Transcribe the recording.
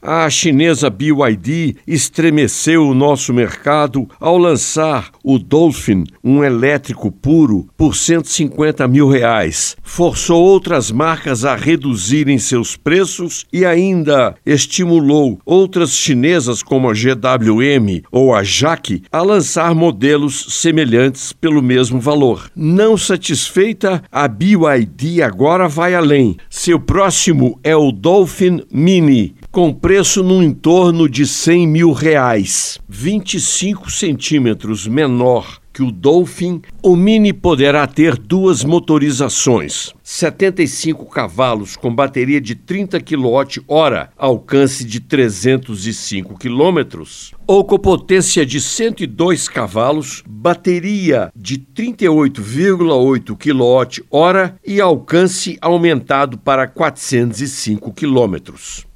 A chinesa BYD estremeceu o nosso mercado ao lançar o Dolphin, um elétrico puro, por 150 mil reais. Forçou outras marcas a reduzirem seus preços e ainda estimulou outras chinesas como a GWM ou a JAC a lançar modelos semelhantes pelo mesmo valor. Não satisfeita, a BYD agora vai além. Seu próximo é o Dolphin Mini com preço no entorno de 100 mil reais, 25 centímetros menor que o Dolphin, o Mini poderá ter duas motorizações, 75 cavalos com bateria de 30 kWh, alcance de 305 km, ou com potência de 102 cavalos, bateria de 38,8 kWh e alcance aumentado para 405 km.